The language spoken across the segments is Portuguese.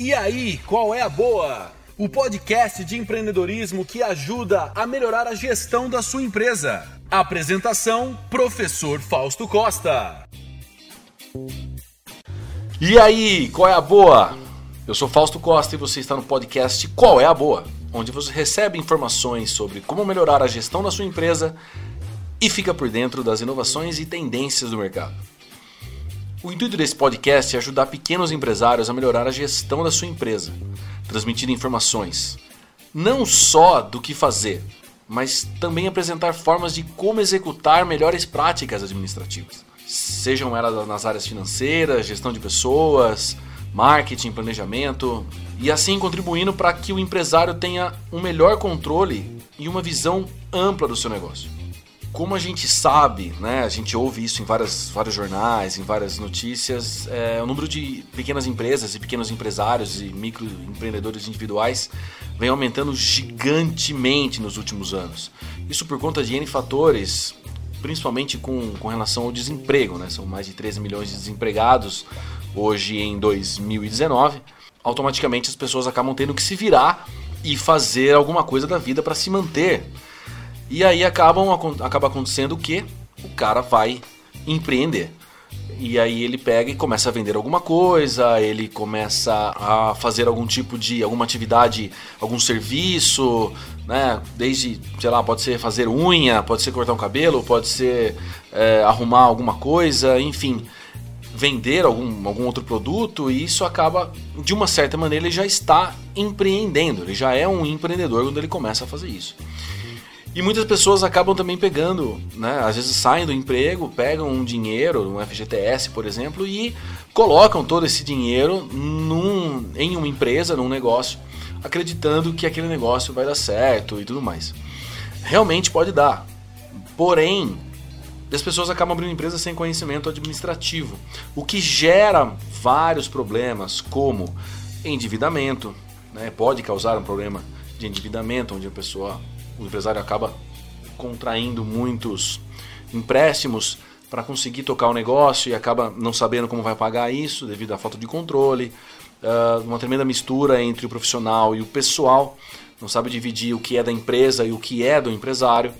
E aí, qual é a boa? O podcast de empreendedorismo que ajuda a melhorar a gestão da sua empresa. Apresentação: Professor Fausto Costa. E aí, qual é a boa? Eu sou Fausto Costa e você está no podcast Qual é a Boa? Onde você recebe informações sobre como melhorar a gestão da sua empresa e fica por dentro das inovações e tendências do mercado. O intuito desse podcast é ajudar pequenos empresários a melhorar a gestão da sua empresa, transmitindo informações não só do que fazer, mas também apresentar formas de como executar melhores práticas administrativas, sejam elas nas áreas financeiras, gestão de pessoas, marketing, planejamento, e assim contribuindo para que o empresário tenha um melhor controle e uma visão ampla do seu negócio como a gente sabe, né, a gente ouve isso em várias, vários jornais, em várias notícias, é, o número de pequenas empresas e pequenos empresários e microempreendedores individuais vem aumentando gigantemente nos últimos anos. Isso por conta de N fatores, principalmente com, com relação ao desemprego. Né? São mais de 13 milhões de desempregados hoje em 2019. Automaticamente as pessoas acabam tendo que se virar e fazer alguma coisa da vida para se manter e aí acabam, acaba acontecendo o que? O cara vai empreender. E aí ele pega e começa a vender alguma coisa, ele começa a fazer algum tipo de alguma atividade, algum serviço, né? Desde, sei lá, pode ser fazer unha, pode ser cortar um cabelo, pode ser é, arrumar alguma coisa, enfim, vender algum, algum outro produto e isso acaba, de uma certa maneira, ele já está empreendendo, ele já é um empreendedor quando ele começa a fazer isso. E muitas pessoas acabam também pegando, né? Às vezes saem do emprego, pegam um dinheiro, um FGTS, por exemplo, e colocam todo esse dinheiro num, em uma empresa, num negócio, acreditando que aquele negócio vai dar certo e tudo mais. Realmente pode dar. Porém, as pessoas acabam abrindo empresas sem conhecimento administrativo, o que gera vários problemas, como endividamento, né? pode causar um problema de endividamento, onde a pessoa o empresário acaba contraindo muitos empréstimos para conseguir tocar o negócio e acaba não sabendo como vai pagar isso devido à falta de controle, uh, uma tremenda mistura entre o profissional e o pessoal, não sabe dividir o que é da empresa e o que é do empresário.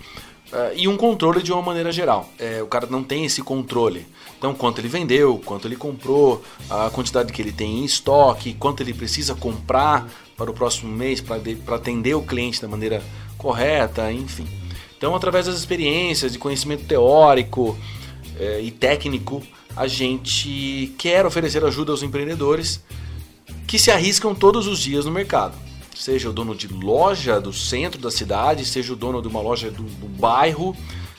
Uh, e um controle de uma maneira geral. É, o cara não tem esse controle. Então, quanto ele vendeu, quanto ele comprou, a quantidade que ele tem em estoque, quanto ele precisa comprar para o próximo mês para atender o cliente da maneira correta, enfim. Então, através das experiências, de conhecimento teórico é, e técnico, a gente quer oferecer ajuda aos empreendedores que se arriscam todos os dias no mercado. Seja o dono de loja do centro da cidade, seja o dono de uma loja do, do bairro,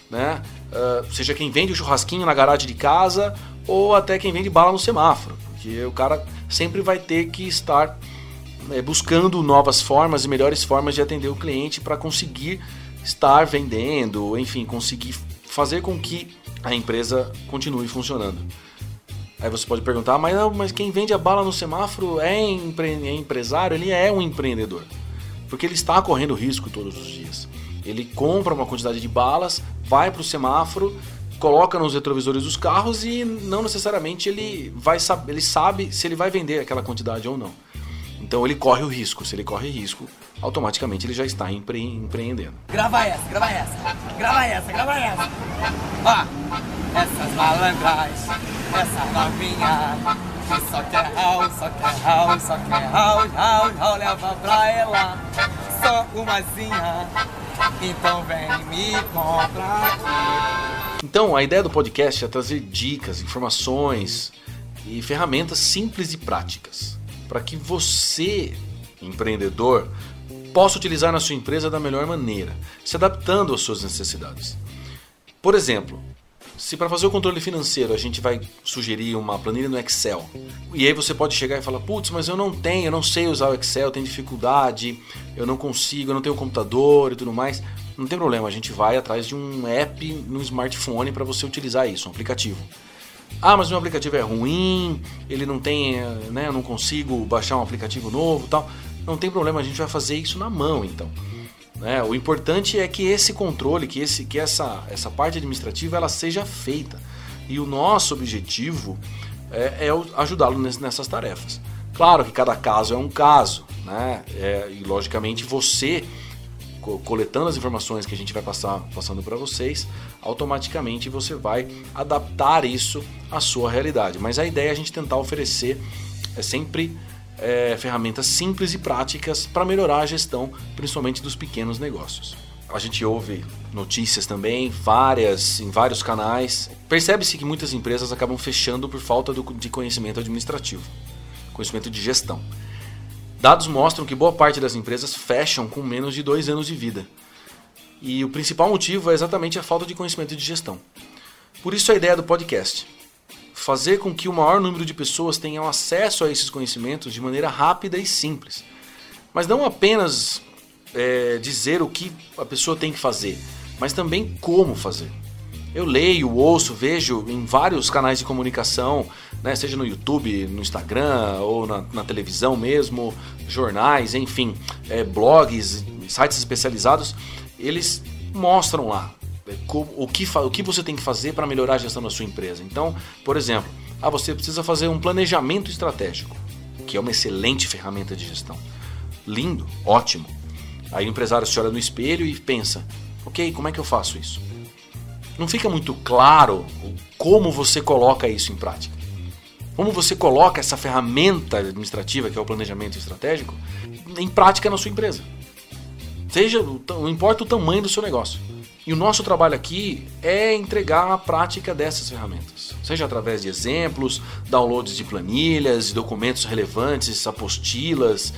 né? Uh, seja quem vende o churrasquinho na garagem de casa ou até quem vende bala no semáforo, porque o cara sempre vai ter que estar buscando novas formas e melhores formas de atender o cliente para conseguir estar vendendo, enfim, conseguir fazer com que a empresa continue funcionando. Aí você pode perguntar, mas, mas quem vende a bala no semáforo é, empre é empresário? Ele é um empreendedor. Porque ele está correndo risco todos os dias. Ele compra uma quantidade de balas, vai para o semáforo, coloca nos retrovisores dos carros e não necessariamente ele vai ele sabe se ele vai vender aquela quantidade ou não. Então ele corre o risco. Se ele corre risco, automaticamente ele já está empre empreendendo. Grava essa, grava essa, grava essa, grava essa. Ó, essas malandras, essa novinha, que só quer house, só quer house, só quer house, house, house, leva pra ela. Só umazinha, então vem me comprar aqui. Então, a ideia do podcast é trazer dicas, informações e ferramentas simples e práticas para que você, empreendedor, possa utilizar na sua empresa da melhor maneira, se adaptando às suas necessidades. Por exemplo, se para fazer o controle financeiro a gente vai sugerir uma planilha no Excel, e aí você pode chegar e falar: putz, mas eu não tenho, eu não sei usar o Excel, eu tenho dificuldade, eu não consigo, eu não tenho computador e tudo mais. Não tem problema, a gente vai atrás de um app no smartphone para você utilizar isso, um aplicativo. Ah, mas meu aplicativo é ruim, ele não tem, né, eu não consigo baixar um aplicativo novo, tal. Não tem problema, a gente vai fazer isso na mão, então. Né? O importante é que esse controle, que, esse, que essa, essa parte administrativa ela seja feita. E o nosso objetivo é, é ajudá-lo nessas tarefas. Claro que cada caso é um caso, né? É, e logicamente você coletando as informações que a gente vai passar passando para vocês, automaticamente você vai adaptar isso à sua realidade. Mas a ideia é a gente tentar oferecer é sempre é, ferramentas simples e práticas para melhorar a gestão, principalmente dos pequenos negócios. A gente ouve notícias também, várias, em vários canais. Percebe-se que muitas empresas acabam fechando por falta do, de conhecimento administrativo, conhecimento de gestão. Dados mostram que boa parte das empresas fecham com menos de dois anos de vida. E o principal motivo é exatamente a falta de conhecimento de gestão. Por isso a ideia do podcast. Fazer com que o maior número de pessoas tenham acesso a esses conhecimentos de maneira rápida e simples. Mas não apenas é, dizer o que a pessoa tem que fazer, mas também como fazer. Eu leio, ouço, vejo em vários canais de comunicação, né, seja no YouTube, no Instagram ou na, na televisão mesmo, jornais, enfim, é, blogs, sites especializados, eles mostram lá é, o que, o que você tem que fazer para melhorar a gestão da sua empresa. Então, por exemplo, ah, você precisa fazer um planejamento estratégico, que é uma excelente ferramenta de gestão. Lindo, ótimo. Aí o empresário se olha no espelho e pensa: ok, como é que eu faço isso? Não fica muito claro como você coloca isso em prática. Como você coloca essa ferramenta administrativa, que é o planejamento estratégico, em prática na sua empresa. Seja, não importa o tamanho do seu negócio. E o nosso trabalho aqui é entregar a prática dessas ferramentas, seja através de exemplos, downloads de planilhas, documentos relevantes, apostilas,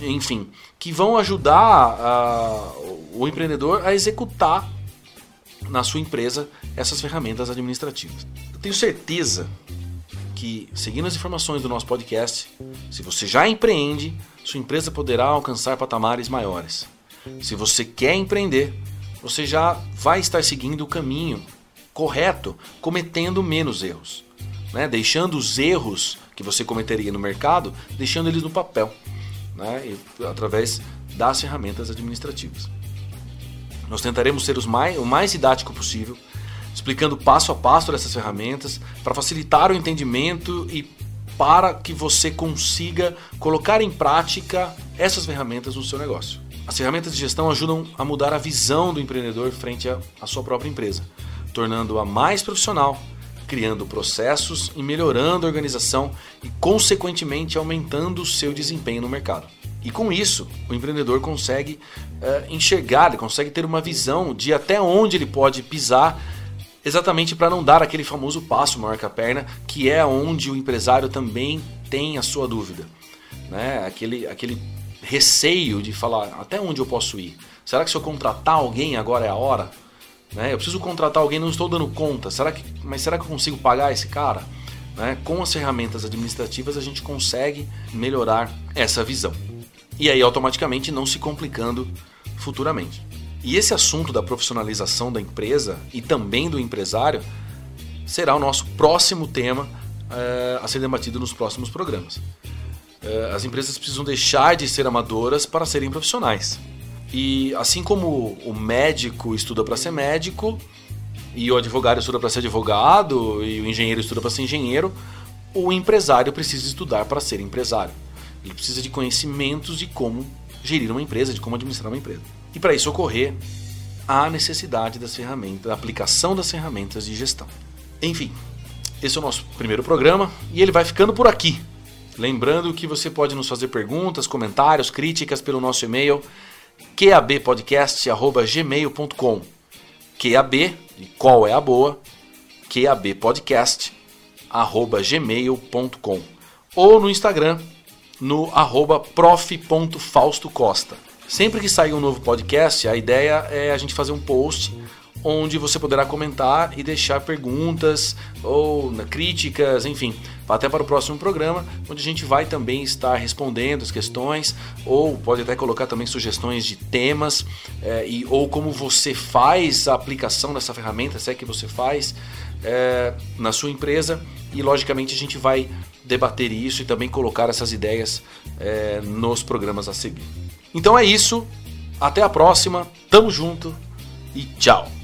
enfim, que vão ajudar uh, o empreendedor a executar na sua empresa essas ferramentas administrativas. Eu tenho certeza que, seguindo as informações do nosso podcast, se você já empreende, sua empresa poderá alcançar patamares maiores. Se você quer empreender, você já vai estar seguindo o caminho correto, cometendo menos erros, né? deixando os erros que você cometeria no mercado, deixando eles no papel, né? através das ferramentas administrativas. Nós tentaremos ser os mais, o mais didático possível, explicando passo a passo dessas ferramentas para facilitar o entendimento e para que você consiga colocar em prática essas ferramentas no seu negócio. As ferramentas de gestão ajudam a mudar a visão do empreendedor frente à sua própria empresa, tornando-a mais profissional, criando processos e melhorando a organização e, consequentemente, aumentando o seu desempenho no mercado. E com isso, o empreendedor consegue uh, enxergar, ele consegue ter uma visão de até onde ele pode pisar, exatamente para não dar aquele famoso passo maior que a perna, que é onde o empresário também tem a sua dúvida. Né? Aquele, aquele receio de falar até onde eu posso ir. Será que se eu contratar alguém agora é a hora? Né? Eu preciso contratar alguém, não estou dando conta. Será que, mas será que eu consigo pagar esse cara? Né? Com as ferramentas administrativas a gente consegue melhorar essa visão e aí automaticamente não se complicando futuramente. E esse assunto da profissionalização da empresa e também do empresário será o nosso próximo tema é, a ser debatido nos próximos programas. É, as empresas precisam deixar de ser amadoras para serem profissionais. E assim como o médico estuda para ser médico, e o advogado estuda para ser advogado, e o engenheiro estuda para ser engenheiro, o empresário precisa estudar para ser empresário. Ele precisa de conhecimentos de como gerir uma empresa, de como administrar uma empresa. E para isso ocorrer, há necessidade das ferramentas, da aplicação das ferramentas de gestão. Enfim, esse é o nosso primeiro programa e ele vai ficando por aqui. Lembrando que você pode nos fazer perguntas, comentários, críticas pelo nosso e-mail qabpodcast@gmail.com. QAB, e qual é a boa? qabpodcast@gmail.com ou no Instagram no arroba prof.faustocosta. Sempre que sair um novo podcast, a ideia é a gente fazer um post onde você poderá comentar e deixar perguntas ou né, críticas, enfim, até para o próximo programa, onde a gente vai também estar respondendo as questões, ou pode até colocar também sugestões de temas, é, e, ou como você faz a aplicação dessa ferramenta, se é que você faz é, na sua empresa, e logicamente a gente vai debater isso e também colocar essas ideias é, nos programas a seguir. Então é isso, até a próxima, tamo junto e tchau!